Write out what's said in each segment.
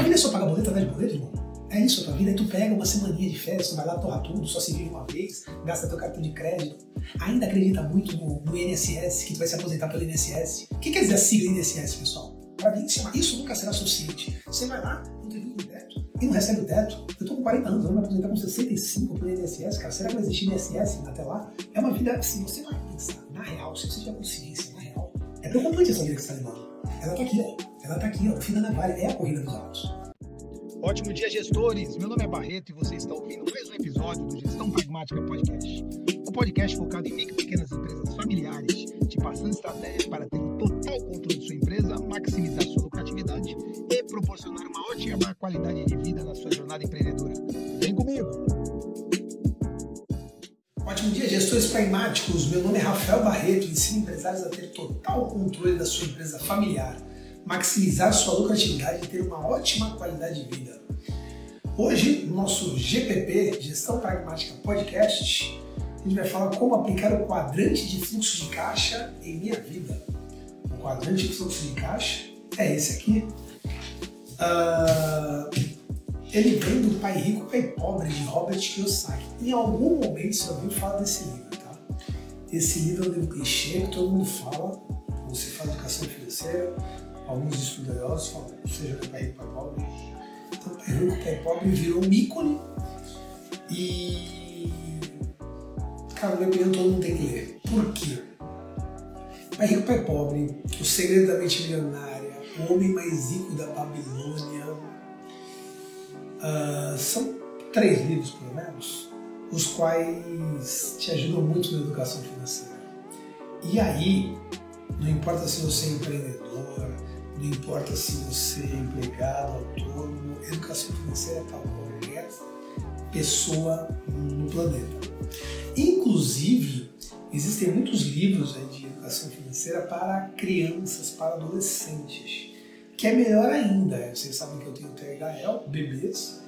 tua vida é só pagar boleto atrás de boleto, irmão? É isso a tua vida. Aí tu pega uma semaninha de férias, tu vai lá torrar tudo, só se vive uma vez, gasta teu cartão de crédito. Ainda acredita muito no, no INSS, que tu vai se aposentar pelo INSS. O que quer dizer a sigla INSS, pessoal? Para mim, isso nunca será suficiente. Você vai lá, não tem no teto, e não recebe o teto. Eu tô com 40 anos, eu vou me aposentar com 65 pelo INSS, cara. Será que vai existir INSS até lá? É uma vida assim, você vai pensar, na real, se você tiver consciência, na real. É preocupante essa vida que você está levando. Ela tá aqui, ó. Ela tá aqui, ó. O fim da navalha é a corrida dos autos. Ótimo dia, gestores! Meu nome é Barreto e você está ouvindo mais um episódio do Gestão Pragmática Podcast. Um podcast focado em micro e pequenas empresas familiares, te passando estratégias para ter total controle de sua empresa, maximizar sua lucratividade e proporcionar uma ótima qualidade de vida na sua jornada empreendedora. Vem comigo! Ótimo dia, gestores pragmáticos! Meu nome é Rafael Barreto e ensino empresários a ter total controle da sua empresa familiar maximizar sua lucratividade e ter uma ótima qualidade de vida. Hoje, no nosso GPP, Gestão Pragmática Podcast, a gente vai falar como aplicar o quadrante de fluxo de caixa em minha vida. O quadrante de fluxo de caixa é esse aqui. Uh, ele vem do Pai Rico, Pai Pobre, de Robert Kiyosaki. Em algum momento você ouviu falar desse livro, tá? Esse livro é um livro clichê que todo mundo fala, você faz educação financeira, alguns estudiosos falam, seja do rico, pai pobre. Então, pai rico, pai pobre virou um ícone e, cara, na minha opinião, todo mundo tem que ler. Por quê? Pai rico, pai pobre, O Segredo da Mente Milionária, O Homem Mais Rico da Babilônia, uh, são três livros, pelo menos, os quais te ajudam muito na educação financeira. E aí, não importa se você é empreendedor, não importa se você é empregado, autônomo, educação financeira é para qualquer pessoa no planeta. Inclusive, existem muitos livros de educação financeira para crianças, para adolescentes, que é melhor ainda. Vocês sabem que eu tenho THL, bebês,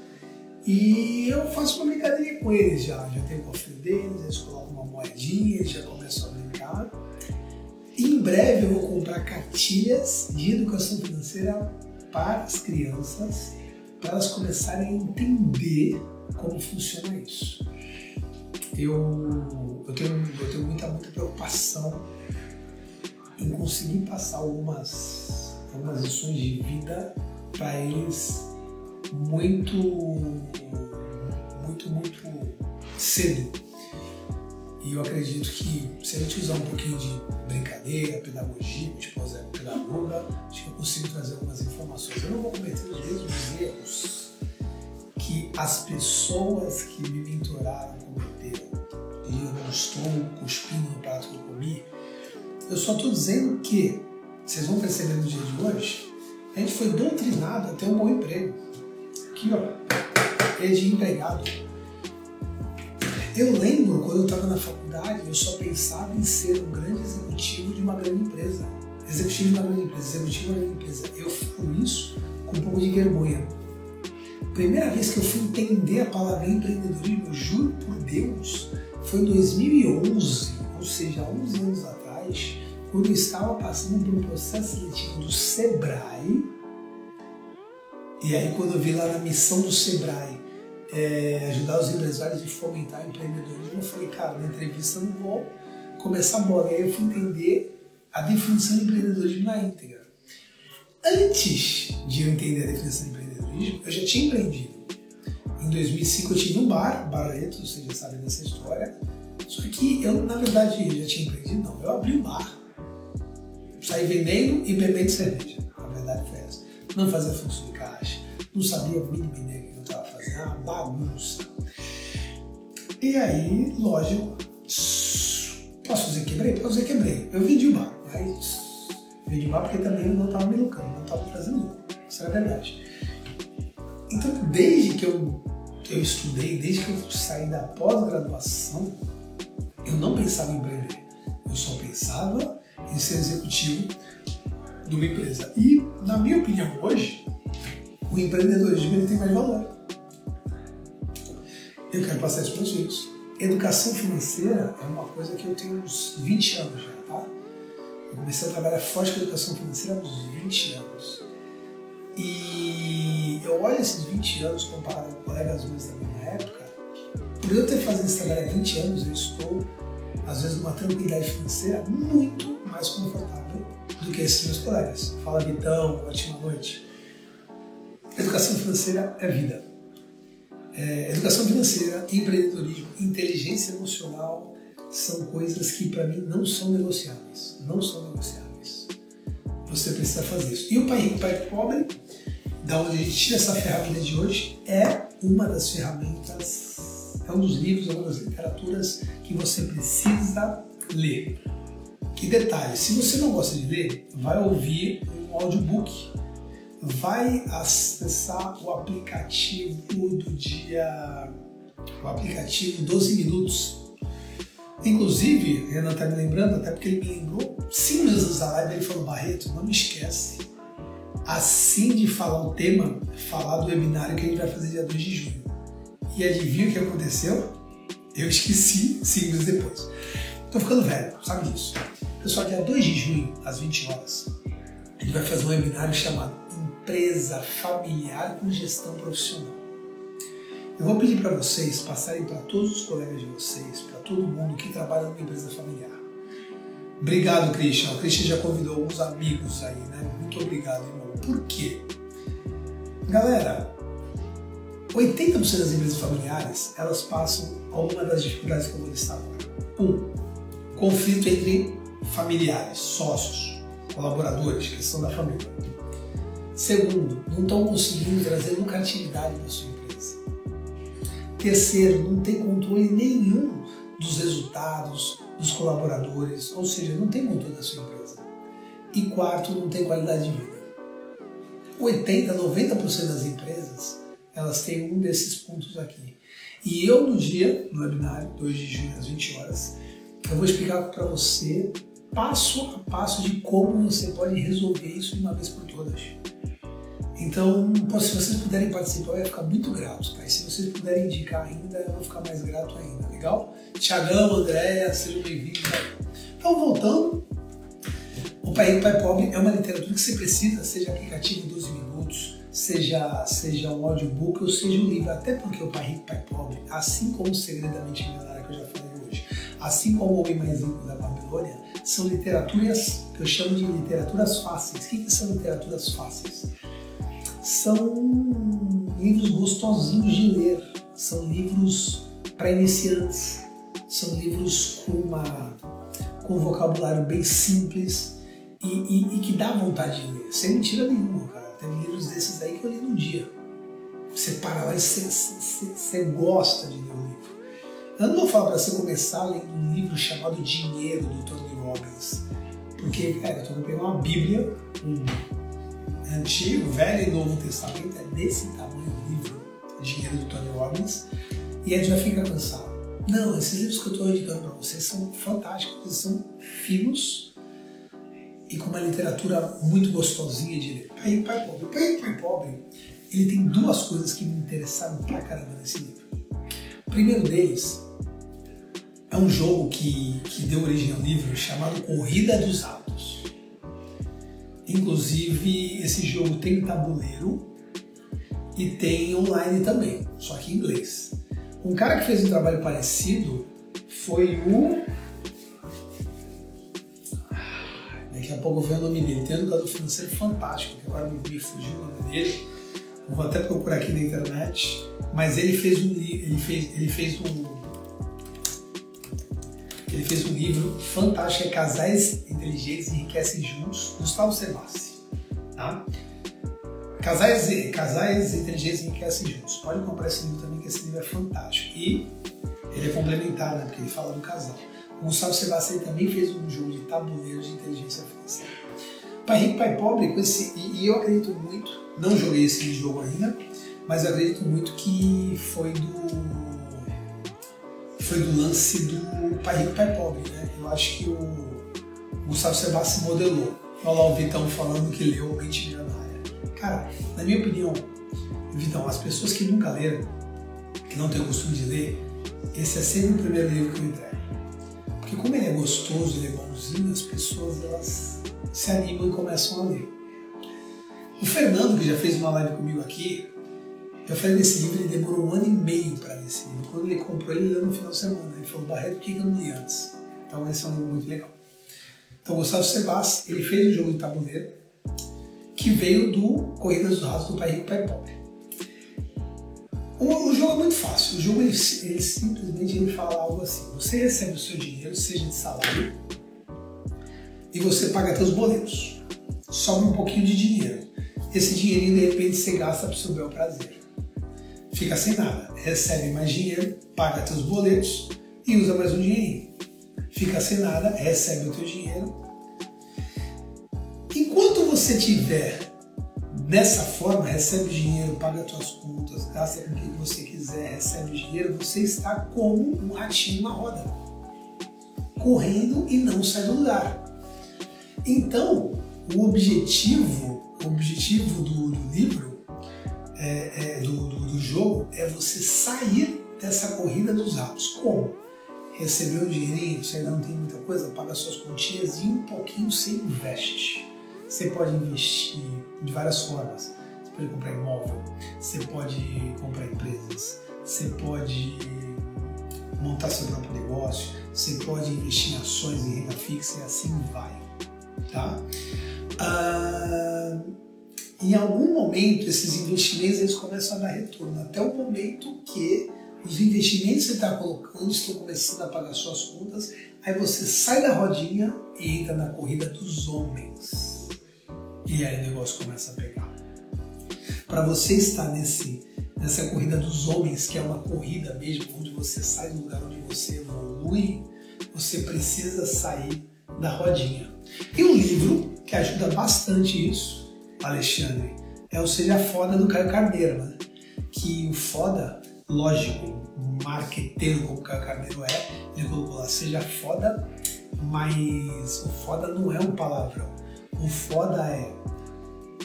e eu faço uma brincadeirinha com eles já. Já tenho o cofre deles, eles colocam uma moedinha, já começam a brincar. Em breve eu vou comprar cartilhas de educação financeira para as crianças, para elas começarem a entender como funciona isso. Eu, eu, tenho, eu tenho muita, muita preocupação em conseguir passar algumas, algumas lições de vida para eles muito, muito, muito cedo e eu acredito que se a gente usar um pouquinho de brincadeira, pedagogia, tipo Zé Pedagoga, acho que eu consigo trazer algumas informações. Eu não vou cometer os mesmos erros que as pessoas que me mentoraram cometeram. E eu não estou cuspindo no prato que eu comi. Eu só estou dizendo que, vocês vão perceber no dia de hoje, a gente foi doutrinado a ter um bom emprego. Aqui, ó, é de empregado eu lembro quando eu estava na faculdade, eu só pensava em ser um grande executivo de uma grande empresa. Executivo de uma grande empresa, executivo de uma grande empresa. Eu falo isso com um pouco de vergonha. Primeira vez que eu fui entender a palavra empreendedorismo, juro por Deus, foi em 2011, ou seja, 11 anos atrás, quando eu estava passando por um processo seletivo do Sebrae. E aí, quando eu vi lá na missão do Sebrae, é, ajudar os empresários e fomentar o empreendedorismo, eu falei, cara, na entrevista não vou começar agora. E aí eu fui entender a definição de empreendedorismo na íntegra. Antes de eu entender a definição de empreendedorismo, eu já tinha empreendido. Em 2005 eu tive um bar, Barreto, vocês já sabem dessa história. Só que eu, na verdade, já tinha empreendido, não. Eu abri um bar. Saí vendendo e bebendo cerveja. A verdade foi essa. Não fazia fluxo de caixa, não sabia a mínima bagunça. E aí, lógico, posso dizer quebrei? Posso dizer quebrei. Eu vendi o bar, mas vendi o bar porque também eu não estava me lucrando, não estava trazendo lucro. Isso é a verdade. Então, desde que eu, eu estudei, desde que eu saí da pós-graduação, eu não pensava em empreender. Eu só pensava em ser executivo de uma empresa. E, na minha opinião, hoje, o empreendedorismo tem mais valor. Eu quero passar isso para os filhos. Educação financeira é uma coisa que eu tenho uns 20 anos já, tá? Eu comecei a trabalhar forte com educação financeira há uns 20 anos. E eu olho esses 20 anos comparado com colegas meus da minha época, por eu ter fazendo esse trabalho há 20 anos, eu estou, às vezes, numa tranquilidade financeira muito mais confortável do que esses meus colegas. Fala Vitão, ótima noite. Educação financeira é vida. É, educação financeira, empreendedorismo, inteligência emocional são coisas que para mim não são negociáveis. Não são negociáveis. Você precisa fazer isso. E o Pai Rico, Pai Pobre, da onde a gente tira essa ferramenta de hoje, é uma das ferramentas, é um dos livros, é uma das literaturas que você precisa ler. Que detalhe, se você não gosta de ler, vai ouvir um audiobook vai acessar o aplicativo do dia, o aplicativo 12 minutos. Inclusive, Renan está me lembrando, até porque ele me lembrou, cinco antes da live, ele falou, Barreto, não me esquece, assim de falar o tema, falar do webinário que a gente vai fazer dia 2 de junho. E adivinha o que aconteceu? Eu esqueci cinco minutos depois. Tô ficando velho, sabe disso. Pessoal, dia 2 de junho, às 20 horas, gente vai fazer um webinário chamado empresa familiar com gestão profissional. Eu vou pedir para vocês passarem para todos os colegas de vocês, para todo mundo que trabalha numa empresa familiar. Obrigado, Christian. O Christian já convidou alguns amigos aí, né? Muito obrigado, irmão. Por quê? Galera, 80% das empresas familiares, elas passam alguma das dificuldades que eu vou listar agora. Um, conflito entre familiares, sócios, colaboradores, que são da família. Segundo, não estão conseguindo trazer lucratividade para sua empresa. Terceiro, não tem controle nenhum dos resultados dos colaboradores, ou seja, não tem controle da sua empresa. E quarto, não tem qualidade de vida. 80, 90% das empresas, elas têm um desses pontos aqui. E eu no dia, no webinário, 2 de junho às 20 horas, eu vou explicar para você passo a passo de como você pode resolver isso de uma vez por todas. Então, se vocês puderem participar, eu ia ficar muito grato, tá? E se vocês puderem indicar ainda, eu vou ficar mais grato ainda, legal? Tiagão, Andréia, sejam bem-vindos. Então, voltando, o Pai Rico, Pai Pobre é uma literatura que você precisa, seja aplicativo em 12 minutos, seja, seja um audiobook ou seja um livro, até porque o Pai Rico, Pai Pobre, assim como o Segredamente Milionário que eu já falei hoje, assim como o Homem Mais Rico da Babilônia, são literaturas que eu chamo de literaturas fáceis. O que, que são literaturas fáceis? São livros gostosinhos de ler, são livros para iniciantes, são livros com, uma, com um vocabulário bem simples e, e, e, que dá vontade de ler, sem mentira nenhuma, cara. Tem livros desses aí que eu li num dia. Você para lá e você, gosta de ler o livro. Eu não vou falar para você começar lendo um livro chamado Dinheiro, do Tony Robbins. Porque, cara, eu tô pegando uma Bíblia, um Antigo, Velho e Novo Testamento é desse tamanho o livro, Dinheiro do Tony Robbins, e a gente já fica cansado. Não, esses livros que eu estou indicando para vocês são fantásticos, eles são finos e com uma literatura muito gostosinha de ler. Pai Pai Pobre. Pai Pai Pobre, ele tem duas coisas que me interessaram pra caramba nesse livro. O primeiro deles é um jogo que, que deu origem ao livro chamado Corrida dos Atos. Inclusive, esse jogo tem tabuleiro e tem online também, só que em inglês. Um cara que fez um trabalho parecido foi o. Daqui a pouco eu ver o nome dele. Tem um educador financeiro fantástico, que agora me fugiu o nome dele. vou até procurar aqui na internet. Mas ele fez um ele fez, ele fez um ele fez um livro fantástico, é Casais Inteligentes Enriquecem Juntos, Gustavo Sebassi. Tá? Casais, Casais Inteligentes Enriquecem Juntos. Pode comprar esse livro também, que esse livro é fantástico. E ele é complementar, né? Porque ele fala do casal. O Gustavo Sebassi também fez um jogo de tabuleiro de inteligência financeira. Pai Rico, Pai Pobre, esse, e, e eu acredito muito, não joguei esse jogo ainda, mas eu acredito muito que foi do foi do lance do pai rico, pai pobre, né? Eu acho que o Gustavo Sebastião modelou. Olha lá o Vitão falando que leu Mente Milionária. Cara, na minha opinião, Vitão, as pessoas que nunca leram, que não têm o costume de ler, esse é sempre o primeiro livro que eu entrego. Porque como ele é gostoso, ele é bonzinho, as pessoas elas se animam e começam a ler. O Fernando, que já fez uma live comigo aqui, Eu falei desse livro, ele demorou um ano e meio para ler esse livro. Quando ele comprou, ele leu no final de semana. Ele falou, Barreto, por que eu não li antes? Então esse é um livro muito legal. Então Gustavo Sebas, ele fez um jogo de tabuleiro que veio do Corridas do Rato do Pai Rico Pai Pobre. O, o, jogo é muito fácil. O jogo ele, ele simplesmente ele fala algo assim: você recebe o seu dinheiro, seja de salário, e você paga seus boletos. Sobra um pouquinho de dinheiro. Esse dinheirinho de repente você gasta para o seu bel prazer. Fica sem nada. Recebe mais dinheiro, paga seus boletos e usa mais um dinheirinho. Fica sem nada, recebe o teu dinheiro. Enquanto você tiver Dessa forma, recebe dinheiro, paga suas contas, gasta com o que você quiser, recebe dinheiro, você está como um ratinho na roda, correndo e não sai do lugar. Então, o objetivo, o objetivo do, do livro, é, é, do, do, do jogo, é você sair dessa corrida dos ratos. Como? Receber o dinheirinho, você ainda não tem muita coisa, paga suas continhas e um pouquinho você investe. Você pode investir de várias formas. Você pode comprar imóvel, você pode comprar empresas, você pode montar seu próprio negócio, você pode investir em ações em renda fixa e assim vai. Tá? Ah, em algum momento esses investimentos eles começam a dar retorno, até o momento que os investimentos que você está colocando estão começando a pagar suas contas, aí você sai da rodinha e entra na corrida dos homens. E aí o negócio começa a pegar. Para você estar nesse, nessa corrida dos homens, que é uma corrida mesmo, onde você sai do lugar onde você evolui, você precisa sair da rodinha. E um livro que ajuda bastante isso, Alexandre, é o Seja Foda do Caio Carneiro, né? Que o foda, lógico, marqueteiro como o Caio Carneiro é, ele colocou lá, seja foda, mas o foda não é um palavrão. O foda é.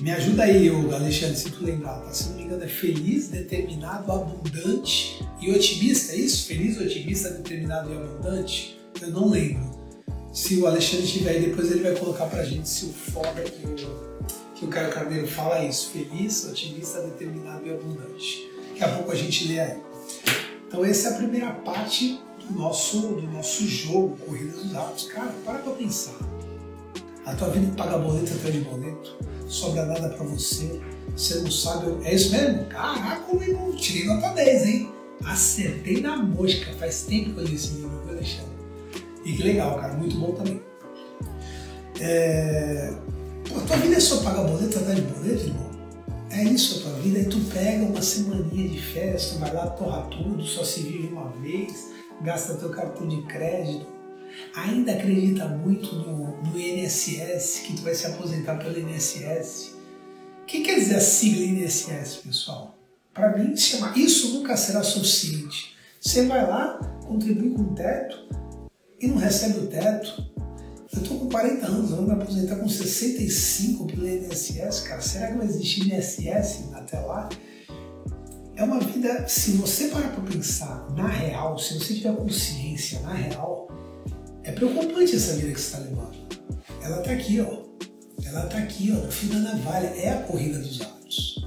Me ajuda aí, Alexandre, se tu lembrar, tá? Se não me engano, é feliz, determinado, abundante e otimista, é isso? Feliz, otimista, determinado e abundante? Eu não lembro. Se o Alexandre estiver aí, depois ele vai colocar pra gente se o foda que o, que o Caio Carneiro fala é isso. Feliz, otimista, determinado e abundante. Daqui a pouco a gente lê aí. Então essa é a primeira parte do nosso, do nosso jogo, Corrida dos Atos. Cara, para pra pensar. A tua vida paga boleto atrás de boleto, sobra nada para você, você não sabe. É isso mesmo? Caraca, eu não tirei nota 10, hein? Acertei na mosca. Faz tempo que eu li esse livro, viu, Alexandre? E que legal, cara, muito bom também. É... A tua vida é só pagar boleto atrás de boleto, irmão? É isso a tua vida. Aí tu pega uma semaninha de tu vai lá, torra tudo, só se vive uma vez, gasta teu cartão de crédito, ainda acredita muito no, no INSS, que tu vai se aposentar pelo INSS. O que quer dizer a sigla INSS, pessoal? Para mim, chama, isso nunca será suficiente. Você vai lá, contribui com o teto e não recebe o teto. Eu estou com 40 anos, eu vou me aposentar com 65 pelo INSS, cara. Será que vai existir INSS até lá? É uma vida, se você parar para pensar na real, se você tiver consciência na real, é preocupante essa vida que você está levando. Ela está aqui, ó. Ela está aqui, ó, no fim da navalha. É a corrida dos atos.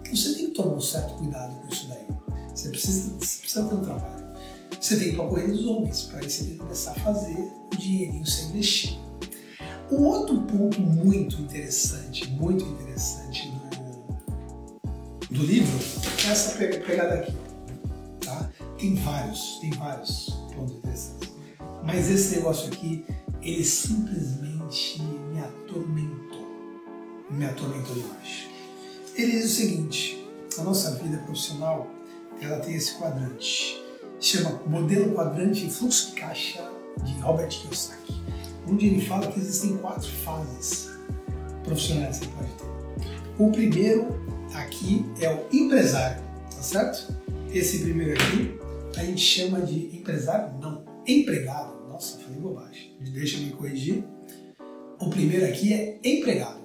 Então você tem que tomar um certo cuidado com isso daí. Você precisa, você precisa ter um trabalho. Você tem que corrida dos homens, para você tem que começar a fazer o dinheirinho ser investido. Um outro ponto muito interessante, muito interessante do, do livro é essa pegada aqui. Tá? Tem vários, tem vários pontos interessantes. Mas esse negócio aqui, ele simplesmente me atormentou. Me atormentou demais. Ele diz o seguinte: a nossa vida profissional ela tem esse quadrante. Chama Modelo Quadrante Fluxo de Caixa de Robert Kiyosaki, onde ele fala que existem quatro fases profissionais que você pode ter. O primeiro aqui é o empresário, tá certo? Esse primeiro aqui a gente chama de empresário, não, empregado. Nossa, falei bobagem. Deixa eu me corrigir. O primeiro aqui é empregado.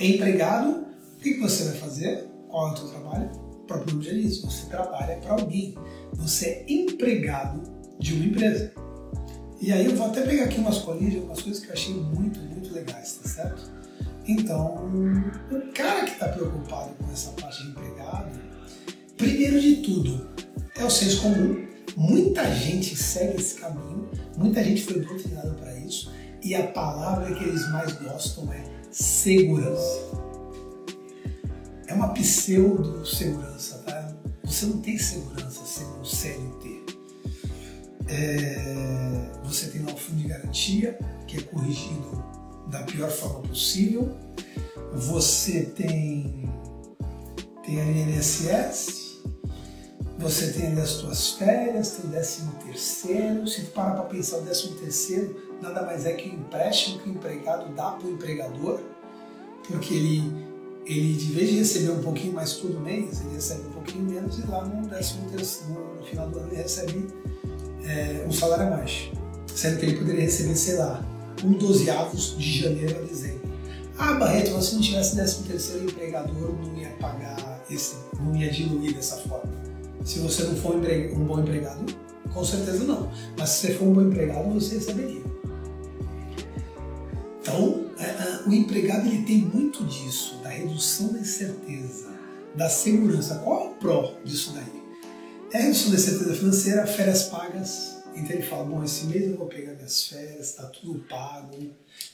Empregado, o que você vai fazer? Qual é o seu trabalho? O próprio nome já diz, você trabalha para alguém. Você é empregado de uma empresa. E aí eu vou até pegar aqui umas colinhas, algumas coisas que eu achei muito, muito legais, tá certo? Então, o cara que está preocupado com essa parte de empregado, Primeiro de tudo, é o senso comum. Muita gente segue esse caminho, muita gente foi doutrinada para isso, e a palavra que eles mais gostam é segurança. É uma pseudo-segurança, tá? Você não tem segurança sendo um CLT. É, você tem lá o fundo de garantia, que é corrigido da pior forma possível. Você tem, tem a INSS, você tem ali as suas férias, tem o décimo terceiro. Se tu parar para pensar, o décimo terceiro nada mais é que o empréstimo que o empregado dá para o empregador, porque ele, ele, de vez de receber um pouquinho mais todo mês, ele recebe um pouquinho menos e lá no, décimo terceiro, no, final do ano ele recebe é, um salário a mais. Sendo que ele poderia receber, sei lá, um dozeavos de janeiro a dezembro. Ah, Barreto, se não tivesse décimo terceiro, empregador não ia pagar esse, não ia diluir dessa forma. Se você não for um bom empregado, com certeza não. Mas se você for um bom empregado, você receberia. Então, é, é, o empregado ele tem muito disso, redução da incerteza, da segurança. Qual é o pró disso daí? É a redução da incerteza financeira, férias pagas. Então ele fala, bom, esse mês eu vou pegar minhas férias, está tudo pago.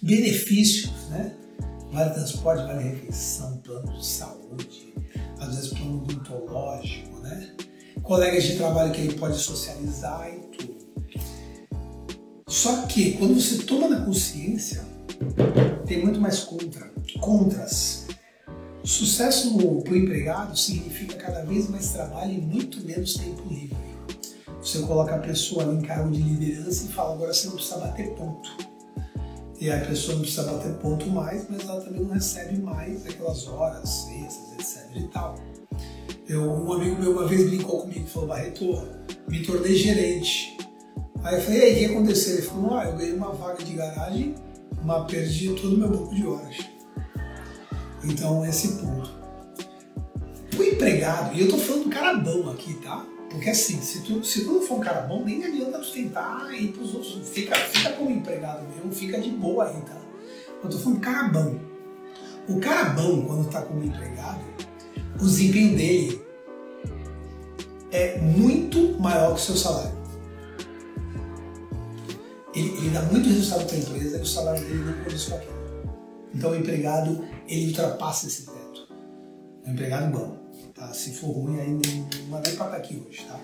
Benefícios, né? Vale transporte, vale refeição, plano de saúde, às vezes plano odontológico, né? Colegas de trabalho que ele pode socializar e tudo. Só que quando você toma na consciência tem muito mais contra, contras. Sucesso para o empregado significa cada vez mais trabalho e muito menos tempo livre. Você coloca a pessoa em cargo de liderança e fala, agora você não precisa bater ponto. E a pessoa não precisa bater ponto mais, mas ela também não recebe mais aquelas horas extras, etc e tal. Eu, um amigo meu uma vez brincou comigo e falou, Barreto, me tornei gerente. Aí eu falei, e aí, o que aconteceu? Ele falou, ah, eu ganhei uma vaga de garagem mas perdi todo o meu banco de horas. Então, esse ponto. O empregado, e eu tô falando do cara bom aqui, tá? Porque assim, se tu, se tu não for um cara bom, nem adianta tu tentar ir pros outros. Fica, fica como empregado mesmo, fica de boa aí, tá? Eu tô falando do cara bom. O cara bom, quando tá como empregado, o desempenho dele é muito maior que o seu salário ele, ele dá muito resultado para a empresa e o salário dele não condiz com aquilo. Então o empregado, ele ultrapassa esse teto. O empregado bom. Tá? Se for ruim, aí não vai para aqui hoje. Tá?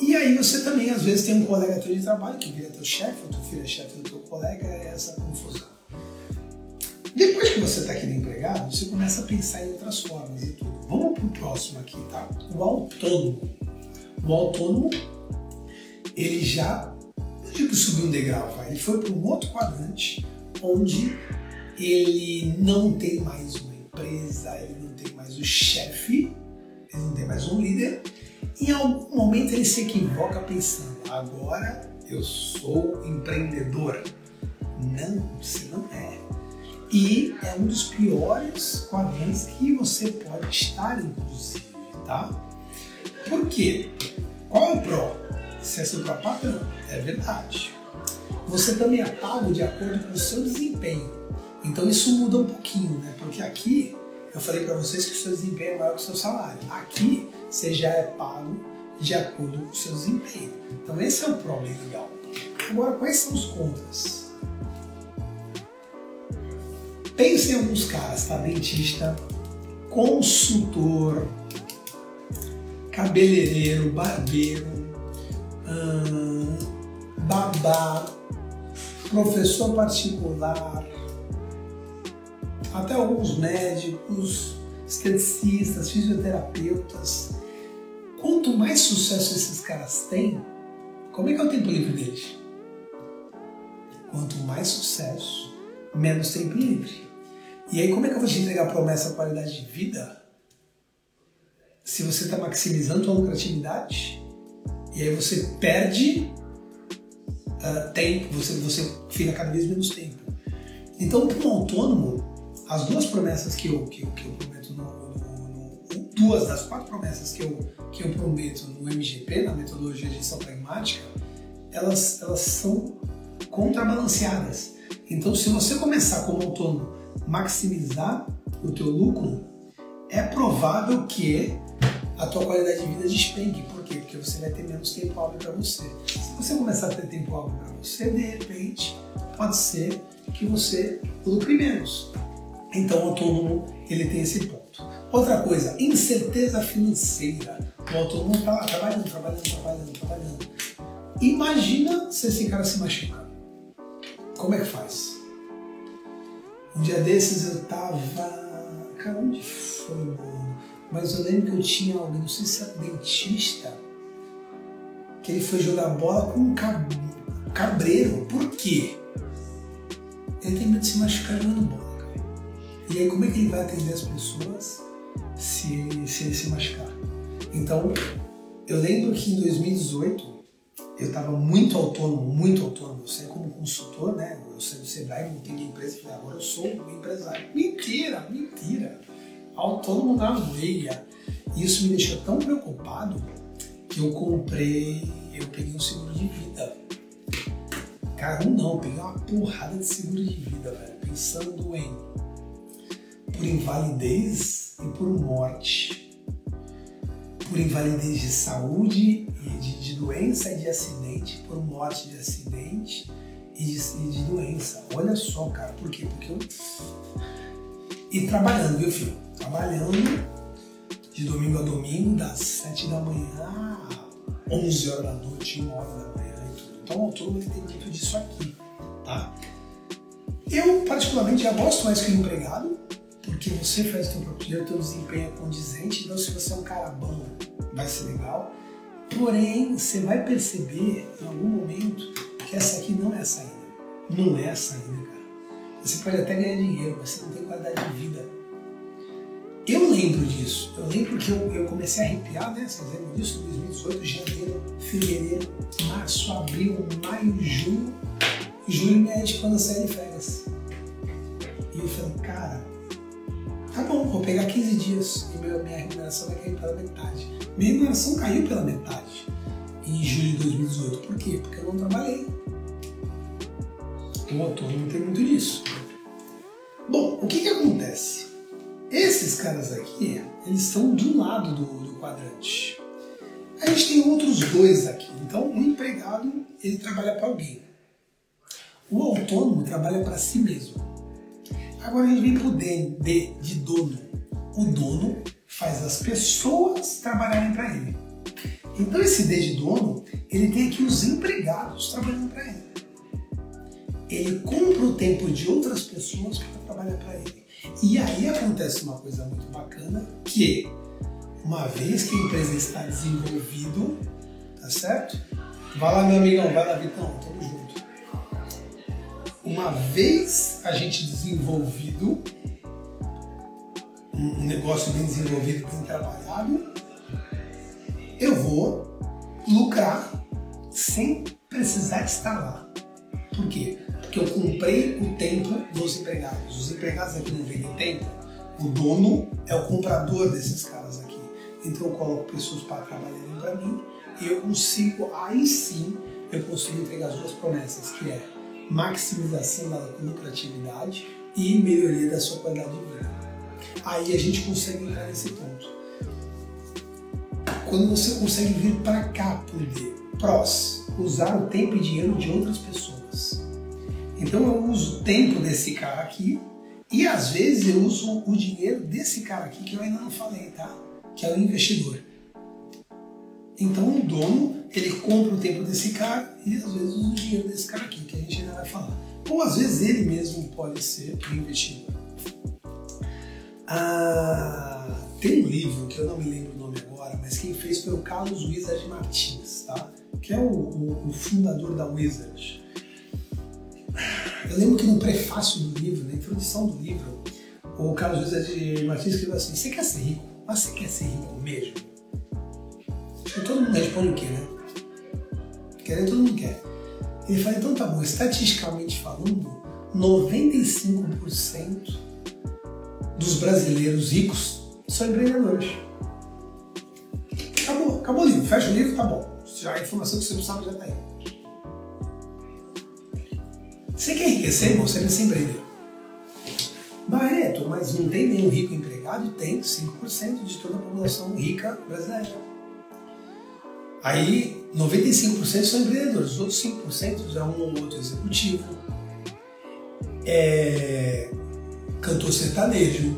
E aí você também, às vezes, tem um colega teu de trabalho que vira teu chefe, ou tu vira chefe do teu colega, é essa confusão. Depois que você está aqui no empregado, você começa a pensar em outras formas e tudo. Vamos para o próximo aqui, tá? O autônomo. O autônomo, ele já tipo subir um degrau, vai. ele foi para um outro quadrante onde ele não tem mais uma empresa, ele não tem mais o chefe, ele não tem mais um líder. Em algum momento ele se equivoca pensando, agora eu sou empreendedor. Não, você não é. E é um dos piores quadrantes que você pode estar, inclusive, tá? Por quê? Qual é o pró? se é seu próprio patrão. É verdade. Você também é pago de acordo com o seu desempenho. Então isso muda um pouquinho, né? Porque aqui eu falei para vocês que o seu desempenho é maior que o seu salário. Aqui você já é pago de acordo com o seu desempenho. Então esse é o problema legal. Agora, quais são os contras? Pense em alguns caras, tá? Dentista, consultor, cabeleireiro, barbeiro, babá, professor particular, até alguns médicos, esteticistas, fisioterapeutas. Quanto mais sucesso esses caras têm, como é que é o tempo livre deles? Quanto mais sucesso, menos tempo livre. E aí, como é que eu vou te entregar a promessa qualidade de vida se você está maximizando a lucratividade e aí você perde uh, tempo, você, você fica cada vez menos tempo. Então, para um autônomo, as duas promessas que eu, que eu, que eu prometo no, no, no, duas das quatro promessas que eu, que eu prometo no MGP, na metodologia de gestão pragmática, elas, elas são contrabalanceadas. Então, se você começar como autônomo maximizar o teu lucro, é provável que a tua qualidade de vida despengue. Por quê? Porque você vai ter menos tempo hábil para você. Se você começar a ter tempo hábil para você, de repente, pode ser que você lucre menos. Então, o autônomo, ele tem esse ponto. Outra coisa, incerteza financeira. O autônomo está lá trabalhando, trabalhando, trabalhando, trabalhando. Imagina se esse cara se machucar. Como é que faz? Um dia desses eu tava. Cara, onde foi, mano? Mas eu lembro que eu tinha alguém, não sei se era dentista, que ele foi jogar bola com um cabreiro. Por quê? Ele tem medo de se machucar jogando bola. E aí como é que ele vai atender as pessoas se, se ele se machucar? Então, eu lembro que em 2018 eu estava muito autônomo, muito autônomo. Eu saí como consultor, né? Eu saí do Sebrae, montei minha empresa e agora eu sou um empresário. Mentira, mentira. Autônomo na veia. Isso me deixou tão preocupado que eu comprei, eu peguei um seguro de vida. Cara, um não, eu peguei uma porrada de seguro de vida, velho, pensando em por invalidez e por morte. Por invalidez de saúde de, de doença e de acidente, por morte de acidente e de, e de, doença. Olha só, cara, por quê? Porque eu. E trabalhando, viu, filho? Trabalhando de domingo a domingo, das 7 da manhã a 11 horas da noite, 1 hora da manhã e tudo. Então, o autônomo tem muito disso aqui, tá? Eu, particularmente, já gosto mais que o empregado, porque você faz o seu próprio dinheiro, o teu desempenho é condizente, então se você é um cara bom, vai ser legal. Porém, você vai perceber em algum momento que essa aqui não é a saída. Não é a saída, cara. Você pode até ganhar dinheiro, mas você não tem qualidade de vida. Eu lembro disso. Eu lembro que eu, eu comecei a arrepiar, né? Vocês lembram disso? 2018, janeiro, fevereiro, março, abril, maio, junho. Julho é quando eu saí de férias. E eu falei, cara, tá bom, vou pegar 15 dias e minha, remuneração vai cair pela metade. Minha remuneração caiu pela metade em julho de 2018. Por quê? Porque eu não trabalhei. O autônomo tem muito disso. Bom, o que, que acontece? Esses caras aqui, eles estão do lado do, do quadrante. A gente tem outros dois aqui. Então, o empregado, ele trabalha para alguém. O autônomo trabalha para si mesmo. Agora a gente vem para o D de, dono. O dono faz as pessoas trabalharem para ele. Então esse D de dono, ele tem aqui os empregados trabalhando para ele. Ele compra o tempo de outras pessoas para trabalhar para ele. E aí acontece uma coisa muito bacana, que uma vez que a empresa está desenvolvido, tá certo? Vai lá meu amigão, vai lá Vitão, tamo junto. Uma vez a gente desenvolvido, um negócio bem desenvolvido, bem trabalhado, eu vou lucrar sem precisar estar lá. Por quê? Porque eu comprei o tempo dos empregados. Os empregados aqui não vendem tempo. O dono é o comprador desses caras aqui. Então eu coloco pessoas para trabalharem para mim e eu consigo, aí sim, eu consigo entregar as duas promessas, que é maximização da lucratividade e melhoria da sua qualidade de vida aí a gente consegue entrar nesse ponto. Quando você consegue vir para cá poder, prós, usar o tempo e dinheiro de outras pessoas. Então eu uso o tempo desse cara aqui e às vezes eu uso o dinheiro desse cara aqui que eu ainda não falei, tá? Que é o investidor. Então o dono, ele compra o tempo desse cara e às vezes o dinheiro desse cara aqui, que a gente ainda vai falar. Ou às vezes ele mesmo pode ser o investidor. Ah, tem um livro que eu não me lembro o nome agora, mas quem fez foi o Carlos Wizard Martins, tá? que é o, o, o fundador da Wizard. Eu lembro que no prefácio do livro, na introdução do livro, o Carlos Wizard Martins escreveu assim: Você quer ser rico? Mas você quer ser rico mesmo? E todo mundo responde o quê, né? Querer todo mundo quer. Ele fala: Então tá bom, estatisticamente falando, 95% dos brasileiros ricos são empreendedores. Acabou, acabou o livro. Fecha o livro, tá bom. Já a informação que você precisava já está aí. Você quer enriquecer, irmão? Você precisa empreender. Barreto, mas não tem nenhum rico empregado. Tem 5% de toda a população rica brasileira. Aí 95% são empreendedores, os outros 5% é um ou outro executivo, é cantor sertanejo,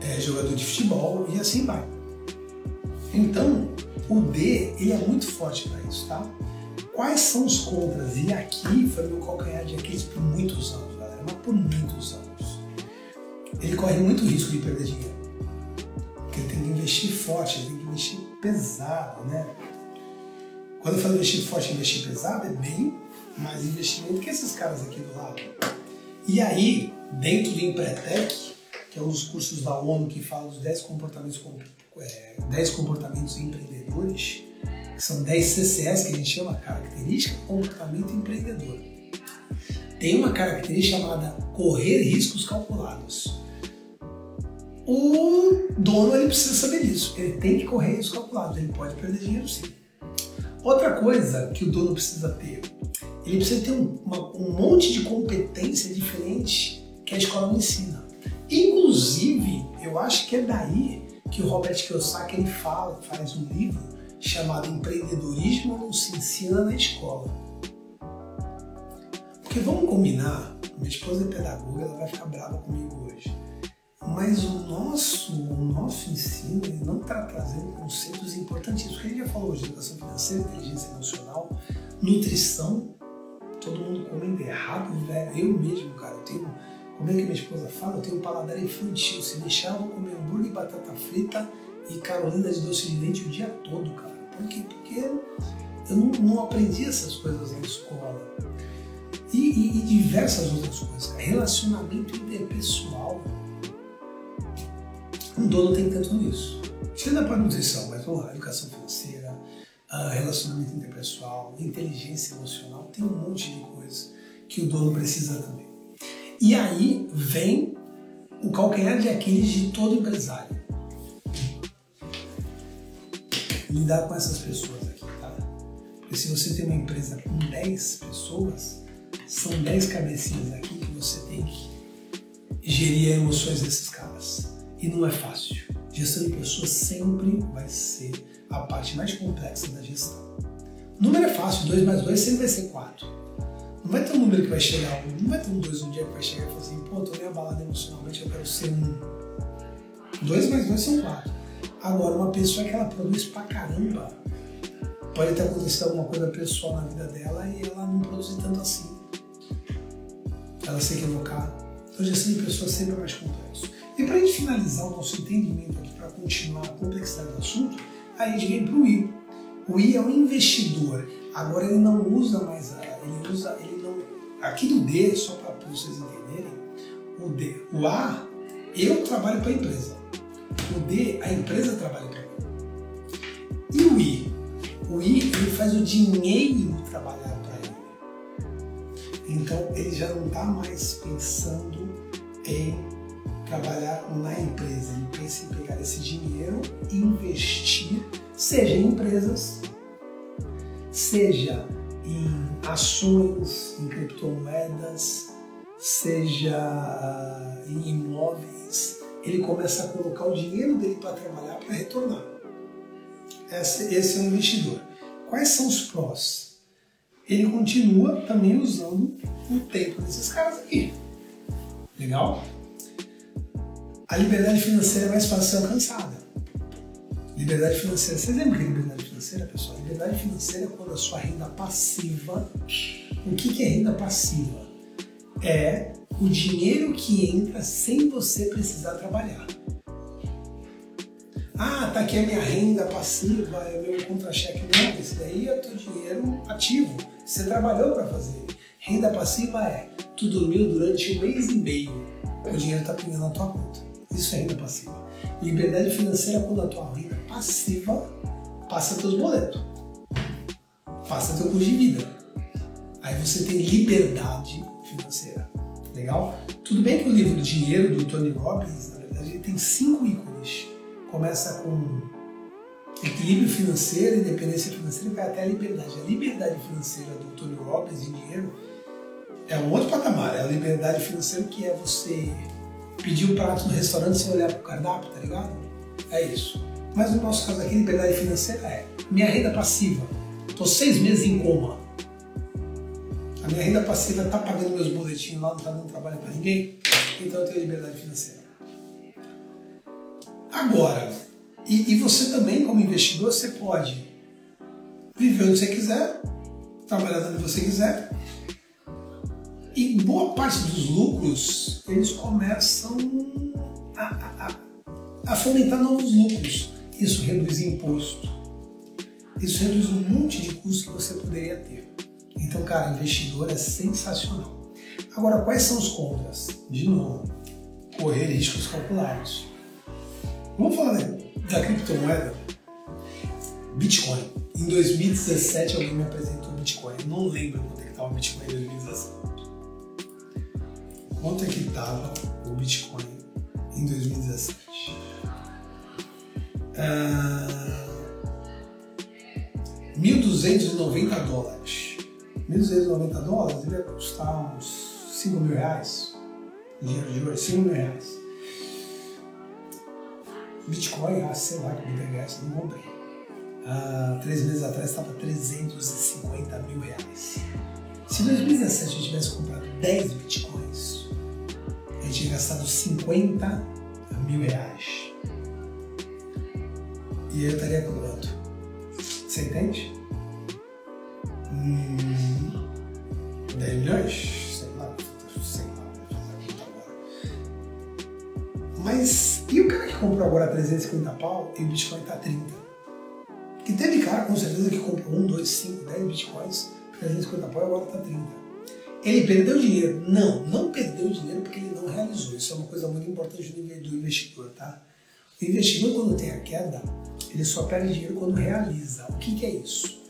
é jogador de futebol e assim vai. Então, o D ele é muito forte para isso, tá? Quais são os contras? E aqui foi meu calcanhar de Aquiles por muitos anos, galera, mas por muitos anos. Ele corre muito risco de perder dinheiro. Porque ele tem que investir forte, ele tem que investir pesado, né? Quando eu falo investir forte investir pesado, é bem mais investimento que esses caras aqui do lado. E aí, dentro do Empretec, que é um dos cursos da ONU que fala dos 10 comportamentos, é, 10 comportamentos empreendedores, que são 10 CCS que a gente chama característica comportamento empreendedor. Tem uma característica chamada correr riscos calculados. O dono ele precisa saber disso. Ele tem que correr riscos calculados. Ele pode perder dinheiro sim. Outra coisa que o dono precisa ter, ele precisa ter um, uma, um monte de competência diferente que a escola não ensina. Inclusive, eu acho que é daí que o Robert Kiyosaki ele fala, faz um livro chamado Empreendedorismo não se ensina na escola. Porque vamos combinar, minha esposa é pedagoga, ela vai ficar brava comigo hoje. Mas o nosso, o nosso ensino ele não está trazendo conceitos importantíssimos. A gente já falou hoje educação financeira, inteligência emocional, nutrição. Todo mundo comendo errado, velho. Eu mesmo, cara, eu tenho como é que minha esposa fala? Eu tenho um paladar infantil. Se deixar, eu vou comer hambúrguer, batata frita e carolina de doce de leite o dia todo, cara. Por quê? Porque eu não, não aprendi essas coisas na escola. E, e, e diversas outras coisas. Relacionamento interpessoal. Dono tem tanto nisso. Você dá para nutrição, mas lá, educação financeira, relacionamento interpessoal, inteligência emocional, tem um monte de coisas que o dono precisa também. E aí vem o calcanhar de Aquiles de todo empresário. Lidar com essas pessoas aqui, tá? Porque se você tem uma empresa com 10 pessoas, são 10 cabecinhas aqui que você tem que gerir as emoções desses caras. E não é fácil. Gestão de pessoas sempre vai ser a parte mais complexa da gestão. Número é fácil, 2 mais 2 sempre vai ser 4. Não vai ter um número que vai chegar, não vai ter um dois um dia que vai chegar e falar assim, pô, tô meio abalado emocionalmente, eu quero ser um. Dois mais dois são quatro. Agora, uma pessoa que ela produz pra caramba, pode ter acontecido alguma coisa pessoal na vida dela e ela não produz tanto assim. Ela se equivocar. Então, gestão de pessoas sempre é mais complexo. E para a gente finalizar o nosso entendimento aqui, para continuar a complexidade do assunto, a gente vem para o I. O I é um investidor. Agora ele não usa mais a ele usa, ele não. Aqui do D, só para vocês entenderem, o D, o A, eu trabalho para a empresa. O D, a empresa trabalha para mim. E o I? O I, ele faz o dinheiro trabalhar para ele. Então, ele já não está mais pensando em trabalhar na empresa. Ele pensa em pegar esse dinheiro e investir, seja em empresas, seja em ações, em criptomoedas, seja ah, em imóveis, ele começa a colocar o dinheiro dele para trabalhar para retornar. Esse, esse é o investidor. Quais são os prós? Ele continua também usando o tempo desses caras aqui. Legal? A liberdade financeira é mais fácil ser alcançada. Liberdade financeira. Vocês lembram que é liberdade financeira, pessoal? Liberdade financeira é quando a sua renda passiva. O que é renda passiva? É o dinheiro que entra sem você precisar trabalhar. Ah, tá aqui a minha renda passiva, é meu contra-cheque. Não, esse daí é o teu dinheiro ativo. Você trabalhou para fazer. Renda passiva é tu dormiu durante um mês e meio, o dinheiro está pingando na tua conta. Isso é renda passiva. Liberdade financeira é quando a tua renda passiva passa teus boletos, passa teu custo de vida. Aí você tem liberdade financeira. Legal? Tudo bem que o livro Dinheiro do Tony Robbins, na verdade, ele tem cinco ícones. Começa com equilíbrio financeiro, independência financeira e vai até a liberdade. A liberdade financeira do Tony Robbins em dinheiro é um outro patamar. É a liberdade financeira que é você pedir um prato no restaurante sem olhar pro cardápio, tá ligado? É isso. Mas no nosso caso aqui, liberdade financeira é minha renda passiva. Tô seis meses em coma. A minha renda passiva tá pagando meus boletins lá, não tá dando trabalho para ninguém. Então eu tenho liberdade financeira. Agora, e, e você também, como investidor, você pode viver onde você quiser, trabalhar onde você quiser. E boa parte dos lucros, eles começam a, a, a fomentar novos lucros. Isso reduz imposto. Isso reduz um monte de custos que você poderia ter. Então, cara, investidor é sensacional. Agora, quais são os contras? De novo, correr riscos calculados. Vamos falar da criptomoeda? Bitcoin. Em 2017 alguém me apresentou Bitcoin. Eu não lembro quanto é que estava o Bitcoin em 2017. Quanto é que estava o Bitcoin em 2017? Ah, 1.290 dólares. 1.290 dólares ele ia custar uns 5 mil reais. Dinheiro de hoje, 5 mil reais. Bitcoin, ah, sei lá que BTHS, não comprei. Ah, três meses atrás estava 350 mil reais. Se em 2017 eu tivesse comprado 10 bitcoins, eu tinha gastado 50 mil reais. E eu estaria com quanto? Você entende? Hum, 10 milhões? Sei lá, sei lá, Mas e o cara que comprou agora 350 pau e o Bitcoin está 30? E teve cara com certeza que comprou 1, 2, 5, 10 Bitcoins, 350 pau e agora está 30. Ele perdeu dinheiro? Não, não perdeu dinheiro porque ele não realizou. Isso é uma coisa muito importante do investidor, tá? O investidor, quando tem a queda, ele só perde dinheiro quando realiza. O que, que é isso?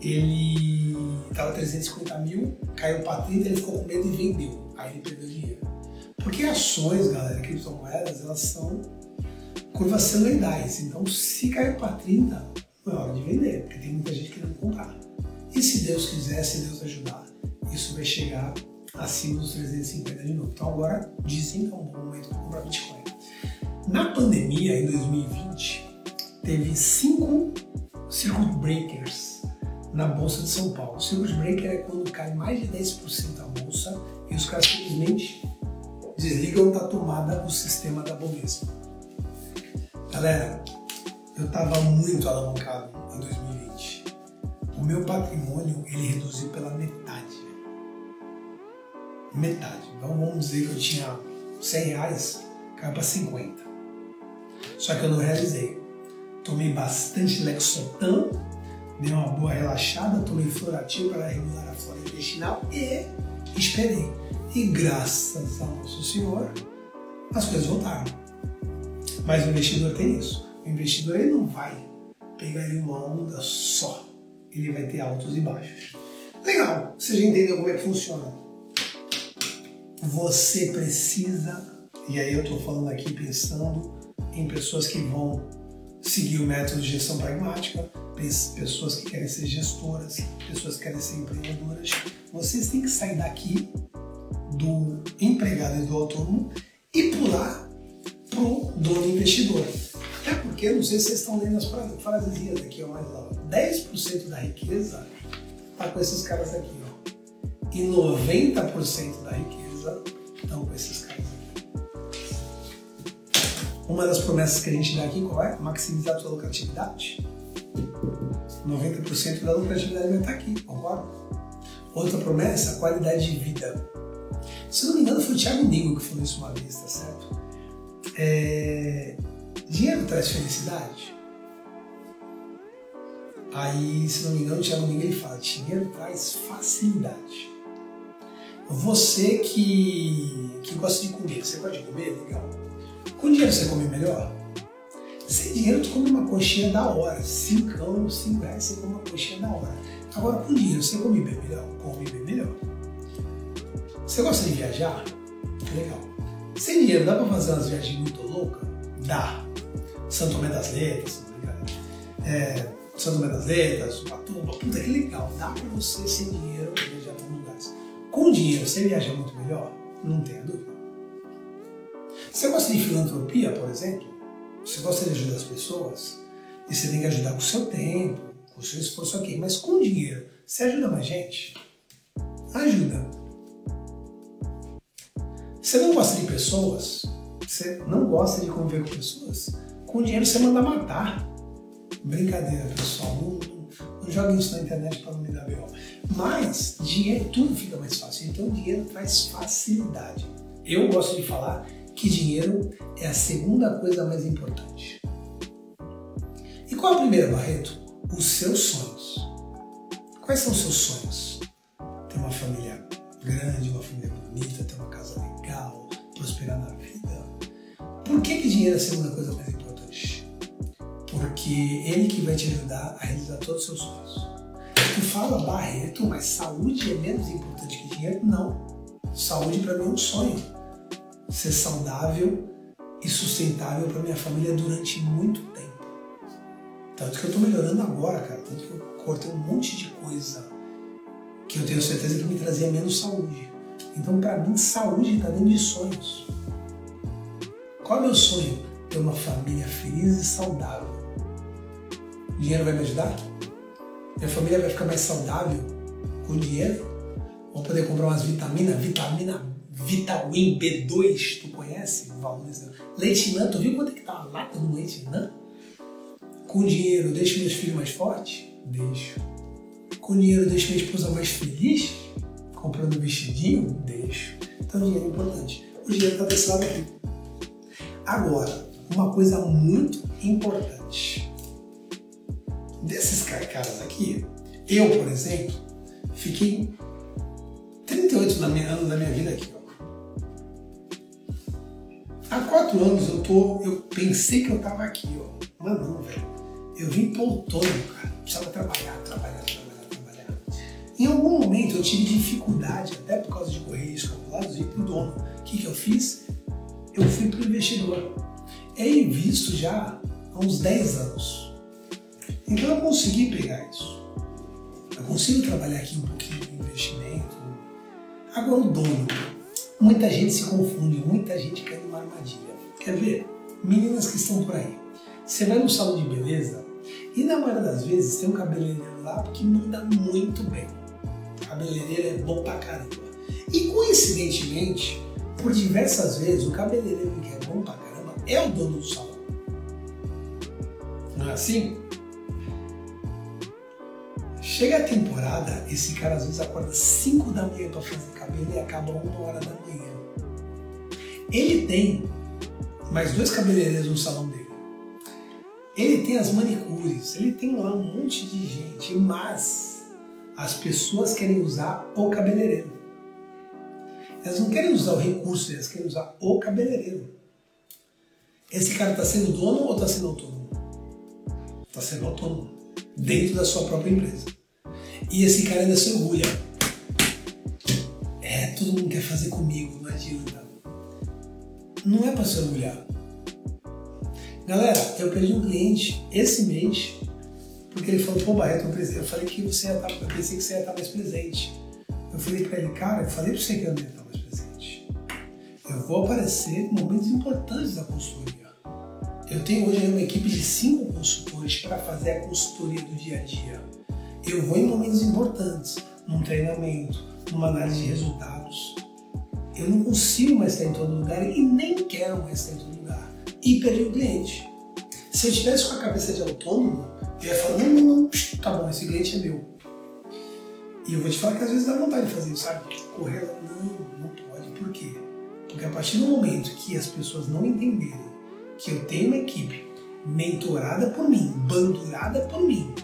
Ele estava 350 mil, caiu para 30, ele ficou com medo e vendeu. Aí ele perdeu dinheiro. Porque ações, galera, criptomoedas, elas são curvas senoidais. Então, se caiu para 30, não é hora de vender, porque tem muita gente querendo comprar. E se Deus quiser, se Deus ajudar, isso vai chegar acima dos 350 de novo. Então agora dizem que é um bom momento para comprar Bitcoin. Na pandemia, em 2020, teve cinco circuit breakers na Bolsa de São Paulo. circuit breaker é quando cai mais de 10% a bolsa e os caras simplesmente desligam da tomada do sistema da Bovespa. Galera, eu estava muito alavancado em 2020. O meu patrimônio ele reduziu pela metade. Metade. Então vamos dizer que eu tinha 100 reais, caiu para 50. Só que eu não realizei. Tomei bastante Lexotan, dei uma boa relaxada, tomei Florativo para regular a flora intestinal e esperei. E graças ao nosso Senhor, as coisas voltaram. Mas o investidor tem isso. O investidor ele não vai pegar em uma onda só. Ele vai ter altos e baixos. Legal, você já entendeu como é que funciona. Você precisa, e aí eu estou falando aqui pensando em pessoas que vão seguir o método de gestão pragmática, pessoas que querem ser gestoras, pessoas que querem ser empreendedoras. Vocês têm que sair daqui do empregado e do autônomo e pular pro dono investidor. Até porque, não sei se vocês estão lendo as frasezinhas aqui, ó, mais lá. 10% da riqueza está com esses caras aqui, ó. E 90% da riqueza estão com esses caras aqui. Uma das promessas que a gente dá aqui, qual é? Maximizar a sua lucratividade. 90% da lucratividade vai estar aqui, concorda? Outra promessa, qualidade de vida. Se não me engano, foi o Thiago Nigo que falou isso uma vez, tá certo? É... Dinheiro traz felicidade? Aí, se não me engano, o Thiago Nigo ele fala: dinheiro traz facilidade. Você que, que gosta de comer, você gosta de comer? Legal. Com dinheiro você come melhor? Sem dinheiro tu come uma coxinha da hora. Cinco, cinco reais você come uma coxinha da hora. Agora com dinheiro você come bem melhor? Come bem melhor. Você gosta de viajar? Legal. Sem dinheiro dá pra fazer umas viagens muito loucas? Dá. Santo Tomé das Letras, é, Santo Tomé das Letras, Ubatuba, puta que legal. Dá pra você sem dinheiro. Com dinheiro você viaja muito melhor? Não tenha dúvida. Você gosta de filantropia, por exemplo? Você gosta de ajudar as pessoas? E você tem que ajudar com o seu tempo, com o seu esforço aqui. Mas com dinheiro, você ajuda mais gente? Ajuda. Você não gosta de pessoas? Você não gosta de conviver com pessoas? Com dinheiro você manda matar. Brincadeira, pessoal. Não, não joguem isso na internet para não me dar B.O. Mas dinheiro, tudo fica mais fácil. Então dinheiro traz facilidade. Eu gosto de falar que dinheiro é a segunda coisa mais importante. E qual é a primeira, Barreto? Os seus sonhos. Quais são os seus sonhos? Ter uma família grande, uma família bonita, ter uma casa legal, prosperar na vida. Por que, que dinheiro é a segunda coisa mais importante? Porque ele que vai te ajudar a realizar todos os seus sonhos. Tu fala, Barreto, mas saúde é menos importante que dinheiro? Não. Saúde para mim é um sonho ser saudável e sustentável para minha família durante muito tempo. Tanto que eu estou melhorando agora, cara. Tanto que eu cortei um monte de coisa que eu tenho certeza que me trazia menos saúde. Então, para mim, saúde está dentro de sonhos. Qual é o meu sonho? Ter uma família feliz e saudável. Dinheiro vai me ajudar? Minha família vai ficar mais saudável com dinheiro? Vou poder comprar umas vitaminas, vitamina Vitawin B2, tu conhece? Valores. Leitinã, tu viu quanto é que tá a lata do Leitinã? Com dinheiro, deixo meus filhos mais fortes? Deixo. Com dinheiro, deixo minha esposa mais feliz? Comprando um vestidinho? Deixo. Então, dinheiro é importante. O dinheiro está desse lado aqui. Agora, uma coisa muito importante. Desses caras aqui, eu, por exemplo, fiquei 38 anos da minha vida aqui. Há quatro anos eu tô. Eu pensei que eu tava aqui, ó. Mas não, velho. Eu vim pro autônomo, cara. Precisava trabalhar, trabalhar, trabalhar, trabalhar. Em algum momento eu tive dificuldade, até por causa de correios calculados, ir pro dono. O que, que eu fiz? Eu fui pro investidor. É visto já há uns 10 anos. Então eu consegui pegar isso. Eu consigo trabalhar aqui um pouquinho de investimento. Agora o dono. Muita gente se confunde, muita gente cai numa armadilha. Quer ver? Meninas que estão por aí. Você vai no salão de beleza e na maioria das vezes tem um cabeleireiro lá que manda muito bem. O cabeleireiro é bom pra caramba. E coincidentemente, por diversas vezes, o cabeleireiro que é bom pra caramba é o dono do salão. Não é assim? Chega a temporada, esse cara às vezes acorda 5 da manhã para fazer cabelo e acaba uma hora da manhã. Ele tem mais dois cabeleireiros no salão dele. Ele tem as manicures, ele tem lá um monte de gente, mas as pessoas querem usar o cabeleireiro. Elas não querem usar o recurso, elas querem usar o cabeleireiro. Esse cara está sendo dono ou está sendo autônomo? Está sendo autônomo, dentro da sua própria empresa. E esse cara ainda se orgulha. É, todo mundo quer fazer comigo, não adianta. Não é para se orgulhar. Galera, eu perdi um cliente esse mês porque ele falou, pô, Barreto, eu falei que você ia estar, eu pensei que você ia estar mais presente. Eu falei para ele, cara, eu falei para você que eu não ia estar mais presente. Eu vou aparecer em momentos importantes da consultoria. Eu tenho hoje uma equipe de cinco consultores para fazer a consultoria do dia a dia. Eu vou em momentos importantes, num treinamento, numa análise de resultados. Eu não consigo mais estar em todo lugar e nem quero mais estar em todo lugar. E perdi o cliente. Se eu tivesse com a cabeça de autônomo, eu ia falar, não, não, não, tá bom, esse cliente é meu. E eu vou te falar que às vezes dá vontade de fazer isso, sabe? Correr não, não pode. Por quê? Porque a partir do momento que as pessoas não entenderem que eu tenho uma equipe mentorada por mim, bandurada por mim,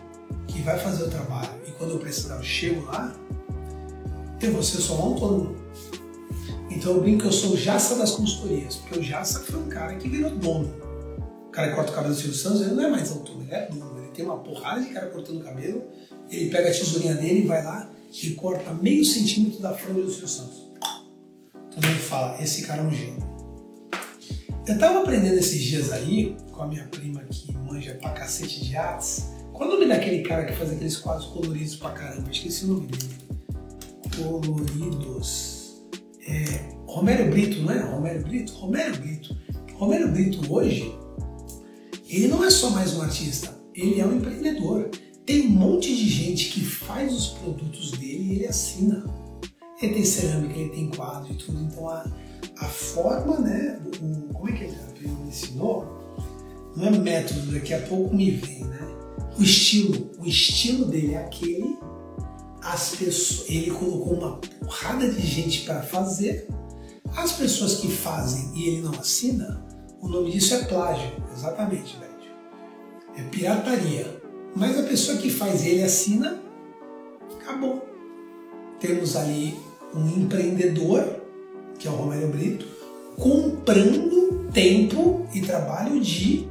que vai fazer o trabalho e quando eu precisar eu chego lá, vou ser só um autônomo. Então eu brinco que eu sou o Jassa das consultorias, porque o Jassa foi um cara que virou dono. O cara que corta o cabelo do Silvio Santos, ele não é mais autônomo, ele é dono. Ele tem uma porrada de cara cortando o cabelo, ele pega a tesourinha dele e vai lá e corta meio centímetro da franja do Silvio Santos. Todo mundo fala, esse cara é um gênio. Eu tava aprendendo esses dias aí, com a minha prima que manja pra cacete de artes, qual o nome daquele cara que faz aqueles quadros coloridos pra caramba? Esqueci o nome dele. Coloridos. É, Romero Brito, não é? Romero Brito? Romero Brito. Romero Brito hoje, ele não é só mais um artista, ele é um empreendedor. Tem um monte de gente que faz os produtos dele e ele assina. Ele tem cerâmica, ele tem quadro e tudo, então a, a forma, né? O, como é que ele me ensinou? Não é método, daqui a pouco me vem, né? O estilo. O estilo dele é aquele. As pessoas, ele colocou uma porrada de gente para fazer. As pessoas que fazem e ele não assina, o nome disso é plágio. Exatamente, velho. É pirataria. Mas a pessoa que faz e ele assina, acabou. Temos ali um empreendedor que é o Romero Brito, comprando tempo e trabalho de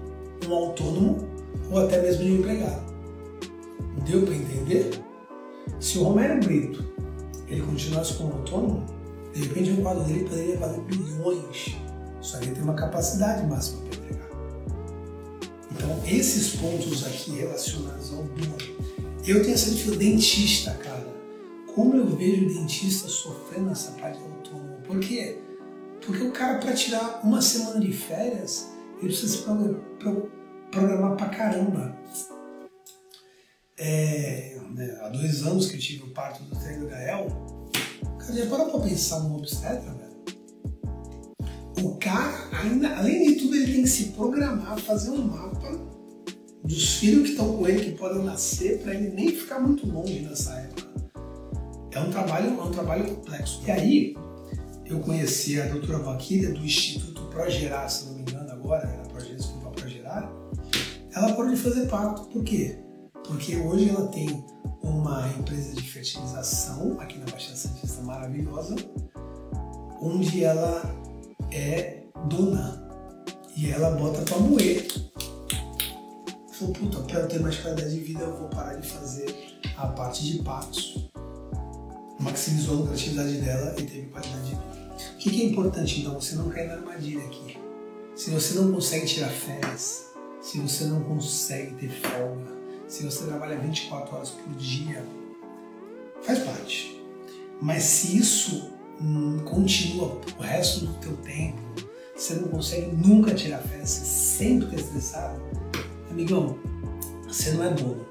um autônomo ou até mesmo de um empregado. Deu para entender? Se o Romero Brito ele continuasse como autônomo, de repente o quadro dele poderia valer bilhões, só ele tem uma capacidade máxima para entregar. Então, esses pontos aqui relacionados ao dor. Eu tenho essa dificuldade, dentista, cara. Como eu vejo dentista sofrendo essa parte do autônomo? Por quê? Porque o cara, para tirar uma semana de férias, ele precisa se programar pra caramba. É, né, há dois anos que eu tive o parto do Trem Gael, cara, já parou pra pensar no obstetra, velho? O cara, ainda, além de tudo, ele tem que se programar, fazer um mapa dos filhos que estão com ele, que podem nascer, para ele nem ficar muito longe nessa época. É um trabalho, é um trabalho complexo. E aí, eu conheci a doutora Vaquilha do Instituto Progerar, se não me engano agora, era desculpa, Progerar, ela pode fazer parto. Por quê? Porque hoje ela tem uma empresa de fertilização aqui na Baixada Santista maravilhosa, onde ela é dona e ela bota pra moer. Falou, puta, eu ter mais qualidade de vida, eu vou parar de fazer a parte de partos. Maximizou a lucratividade dela e teve qualidade de vida. O que, é importante então? Você não cair na armadilha aqui. Se você não consegue tirar férias, se você não consegue ter folga, se você trabalha 24 horas por dia, faz parte. Mas se isso continua o resto do teu tempo, você não consegue nunca tirar férias, você sempre está estressado, amigão, você não é dono.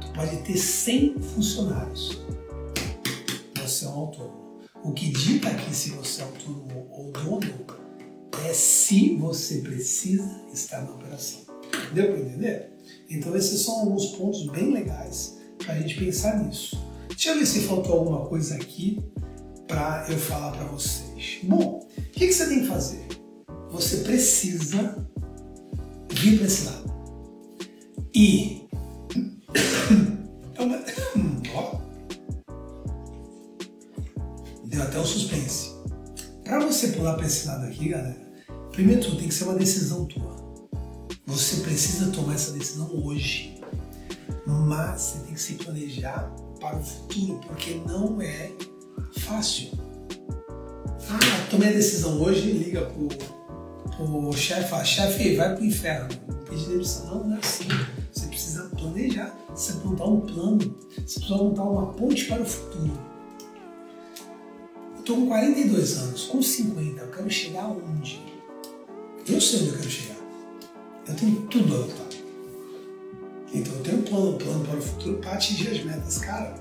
Tu pode ter 100 funcionários, você é um autônomo. O que dita aqui se você é autônomo ou dono é se você precisa estar na operação. Deu para entender? Então esses são alguns pontos bem legais para a gente pensar nisso. Deixa eu ver se faltou alguma coisa aqui para eu falar para vocês. Bom, o que, que você tem que fazer? Você precisa vir para esse lado. E até o suspense. Para você pular para esse lado aqui, galera, primeiro tudo tem que ser uma decisão tua. Você precisa tomar essa decisão hoje. Mas você tem que se planejar para o futuro, porque não é fácil. Ah, tomei a decisão hoje, liga pro, pro chefe, fala, chefe, vai pro inferno, pedir demissão. Não, não é assim. Você precisa planejar, você precisa montar um plano, você precisa montar uma ponte para o futuro. Estou com 42 anos, com 50, eu quero chegar aonde? Eu sei onde eu quero chegar. Eu tenho tudo anotado. Então eu tenho um plano, um plano para o futuro para atingir as metas. Cara,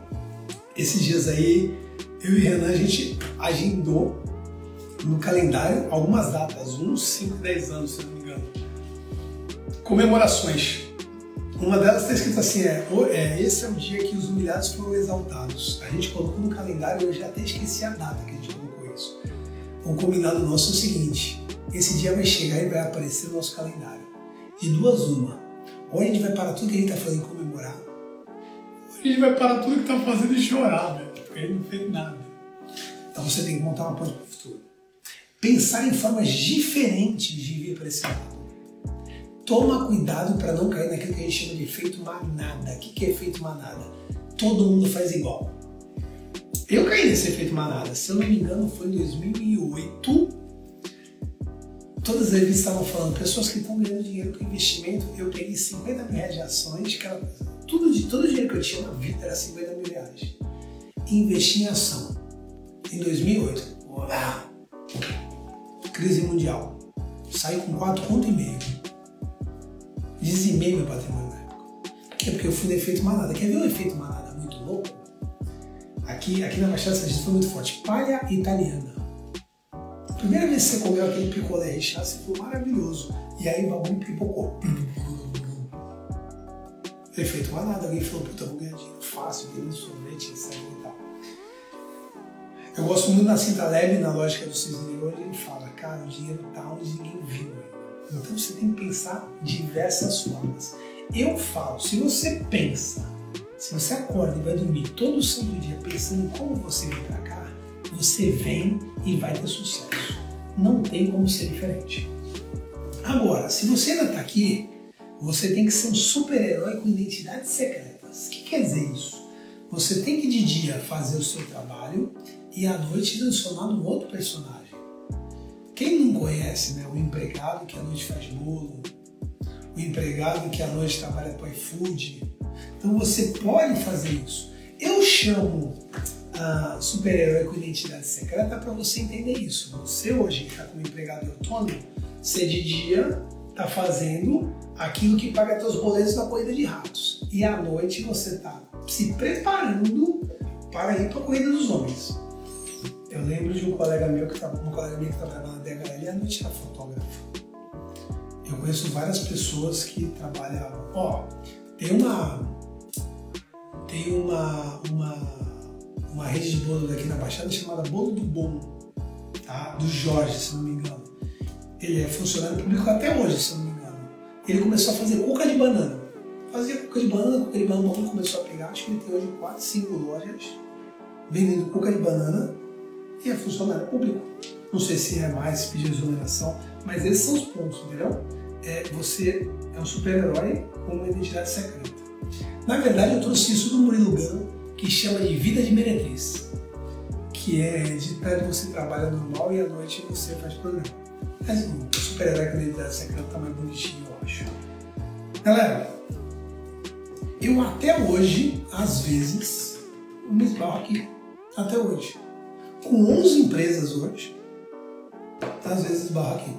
esses dias aí, eu e Renan, a gente agendou no calendário algumas datas, uns 5, 10 anos, se não me engano. Comemorações. Uma delas está escrito assim: é, é, esse é o dia que os humilhados foram exaltados. A gente colocou no calendário, eu já até esqueci a data que a gente colocou isso. O combinado nosso é o seguinte: esse dia vai chegar e vai aparecer no nosso calendário. De duas, uma. Ou a gente vai parar tudo que a gente está fazendo e comemorar, ou a gente vai parar tudo que está fazendo e chorar, velho, porque a gente não fez nada. Então você tem que montar uma ponte para o futuro. Pensar em formas diferentes de vir para esse lado toma cuidado para não cair naquilo que a gente chama de efeito manada. O que é efeito manada? Todo mundo faz igual. Eu caí nesse efeito manada. Se eu não me engano, foi em 2008. Todas as revistas estavam falando, pessoas que estão ganhando dinheiro com investimento. Eu peguei 50 mil reais de ações, era, tudo, de, todo o dinheiro que eu tinha na vida era 50 mil reais. E investi em ação. Em 2008. Olá! Crise mundial. Saí com 4 conto e meio. Dizimei meu patrimônio na época. Quê? Porque eu fui no efeito manada. Quer ver um efeito manada muito louco? Aqui, aqui na Baixada Santista foi muito forte. Palha italiana. Primeira vez que você comeu aquele picolé recheado, você foi maravilhoso. E aí o bagulho pipocou. Efeito manada. Alguém falou, puta, vou ganhar dinheiro fácil, ganhando sorvete, etc e tal. Eu gosto muito da cinta leve, na lógica do Cisne onde ele fala, cara, o dinheiro tá onde ninguém viu. Então você tem que pensar diversas formas. Eu falo, se você pensa, se você acorda e vai dormir todo o santo dia pensando em como você cá, você vem e vai ter sucesso. Não tem como ser diferente. Agora, se você ainda está aqui, você tem que ser um super-herói com identidades secretas. O que quer dizer isso? Você tem que de dia fazer o seu trabalho e à noite transformar num outro personagem. Quem não conhece né, o empregado que à noite faz bolo, o empregado que à noite trabalha para iFood? Então você pode fazer isso. Eu chamo a super-herói com identidade secreta para você entender isso. Você hoje que está como empregado autônomo, você de dia está fazendo aquilo que paga seus boletos na corrida de ratos. E à noite você está se preparando para ir para a corrida dos homens. Eu lembro de um colega meu que uma colega que trabalhava na DHL e à noite era fotógrafo. Eu conheço várias pessoas que trabalham. Ó, tem uma. Tem uma, uma, uma rede de bolo daqui na Baixada chamada Bolo do Bom, tá? Do Jorge, se não me engano. Ele é funcionário público até hoje, se não me engano. Ele começou a fazer cuca de banana. Fazia cuca de banana, cuca de banana, começou a pegar. Acho que ele tem hoje 4, 5 lojas vendendo cuca de banana e é funcionário público. Não sei se é mais pedir exoneração, mas esses são os pontos, entendeu? É, você é um super-herói com uma identidade secreta. Na verdade, eu trouxe isso do Murilo Gano, que chama de vida de meretriz, que é de tarde você trabalha normal e à noite você faz programa. Mas o super-herói com identidade secreta tá mais bonitinho, eu acho. Galera, eu até hoje, às vezes, me esbarro aqui. Até hoje com 11 empresas hoje, às vezes barra aqui.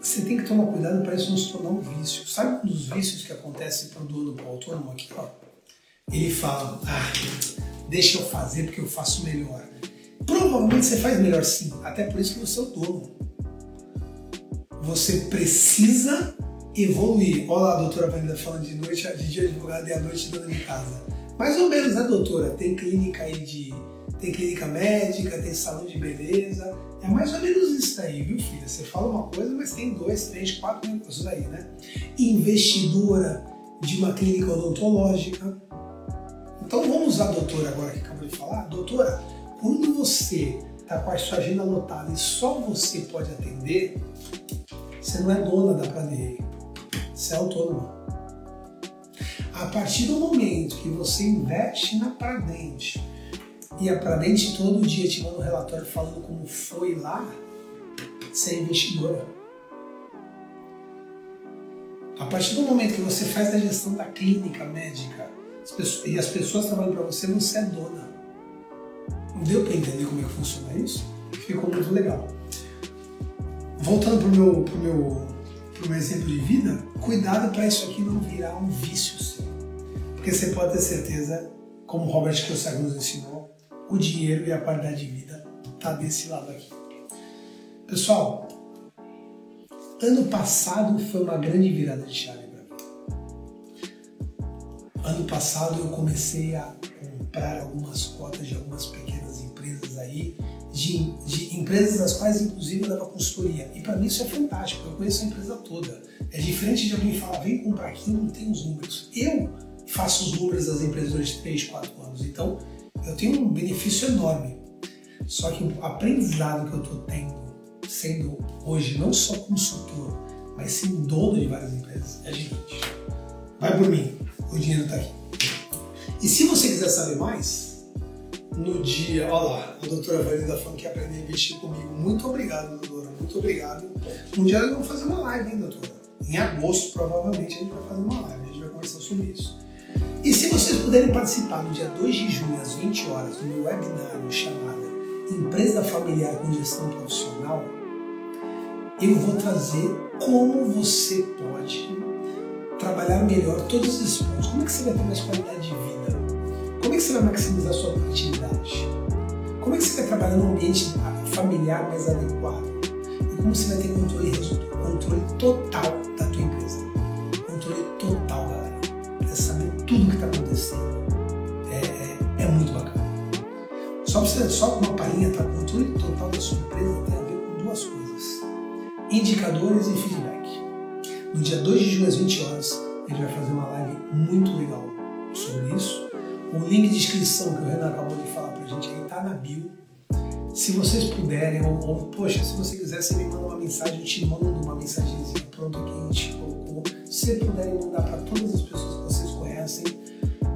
Você tem que tomar cuidado para isso não se tornar um vício. Sabe um dos vícios que acontece para o dono, para o autônomo aqui? Ó? Ele fala, ah, deixa eu fazer porque eu faço melhor. Provavelmente você faz melhor sim, até por isso que você é o dono. Você precisa evoluir. Olha lá a doutora Vanilla falando de noite, de dia advogado e à noite dona de casa. Mais ou menos, né, doutora? Tem clínica aí de. Tem clínica médica, tem salão de beleza. É mais ou menos isso aí, viu, filha? Você fala uma coisa, mas tem dois, três, quatro negócios aí, né? Investidora de uma clínica odontológica. Então vamos usar a doutora agora que acabou de falar. Doutora, quando você está com a sua agenda lotada e só você pode atender, você não é dona da Planei. Você é autônoma. A partir do momento que você investe na Pradente e a Pradente todo dia te manda um relatório falando como foi lá, você é investidora. A partir do momento que você faz a gestão da clínica médica e as pessoas trabalham para você, você é dona. Não deu para entender como é que funciona isso? Ficou muito legal. Voltando para o meu, pro meu, pro meu exemplo de vida, cuidado para isso aqui não virar um vício seu. Porque você pode ter certeza, como Robert Kiyosaki nos ensinou, o dinheiro e a qualidade de vida está desse lado aqui. Pessoal, ano passado foi uma grande virada de chave. Ano passado eu comecei a comprar algumas cotas de algumas pequenas empresas aí, de, de empresas das quais inclusive eu dava consultoria. E para mim isso é fantástico, eu conheço a empresa toda. É diferente de alguém falar, vem comprar aqui, não tem os números. Eu faço os números das empresas durante 3, 4 anos. Então, eu tenho um benefício enorme. Só que o aprendizado que eu estou tendo, sendo hoje não só consultor, mas sim dono de várias empresas, é gigante. Vai por mim, o dinheiro está aqui. E se você quiser saber mais, no dia, olha lá, a doutora Vanida falando que aprender a investir comigo. Muito obrigado, doutora, muito obrigado. Um dia nós vamos fazer uma live, hein, doutora? Em agosto, provavelmente, a gente vai fazer uma live, a gente vai conversar sobre isso. E se vocês puderem participar no dia 2 de junho, às 20 horas, do meu webinário chamado Empresa Familiar com Gestão Profissional, eu vou trazer como você pode trabalhar melhor todos esses pontos. Como é que você vai ter mais qualidade de vida? Como é que você vai maximizar a sua produtividade? Como é que você vai trabalhar num ambiente familiar mais adequado? E como você vai ter controle, controle total da tua empresa? Controle total, galera. Para saber tudo o que está acontecendo. É, é, é, muito bacana. Só, você, só uma palhinha, tá? Controle total da sua empresa tem a ver com duas coisas. Indicadores e feedback. No dia 2 de junho, às 20 horas, ele vai fazer uma live muito legal sobre isso. O link de inscrição que o Renan acabou de falar pra gente aí tá na bio. Se vocês puderem, ou, ou poxa, se você quiser, você me manda uma mensagem, eu te mando uma mensagenzinha pronta que a gente colocou. Se puderem mandar para todas as pessoas que vocês conhecem,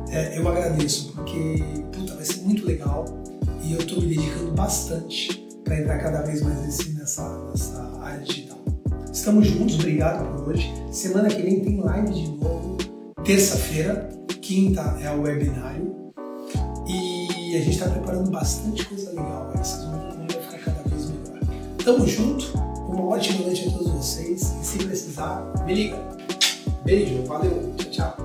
é, eu agradeço, porque puta, vai ser muito legal e eu estou me dedicando bastante para entrar cada vez mais nesse, nessa, nessa área digital. Estamos juntos, obrigado por hoje. Semana que vem tem live de novo, terça-feira, quinta é o webinário e a gente está preparando bastante coisa legal. Vocês vão ver vai ficar cada vez melhor. Tamo junto, uma ótima noite a todos vocês e se precisar, me liga. Beijo, valeu, tchau, tchau.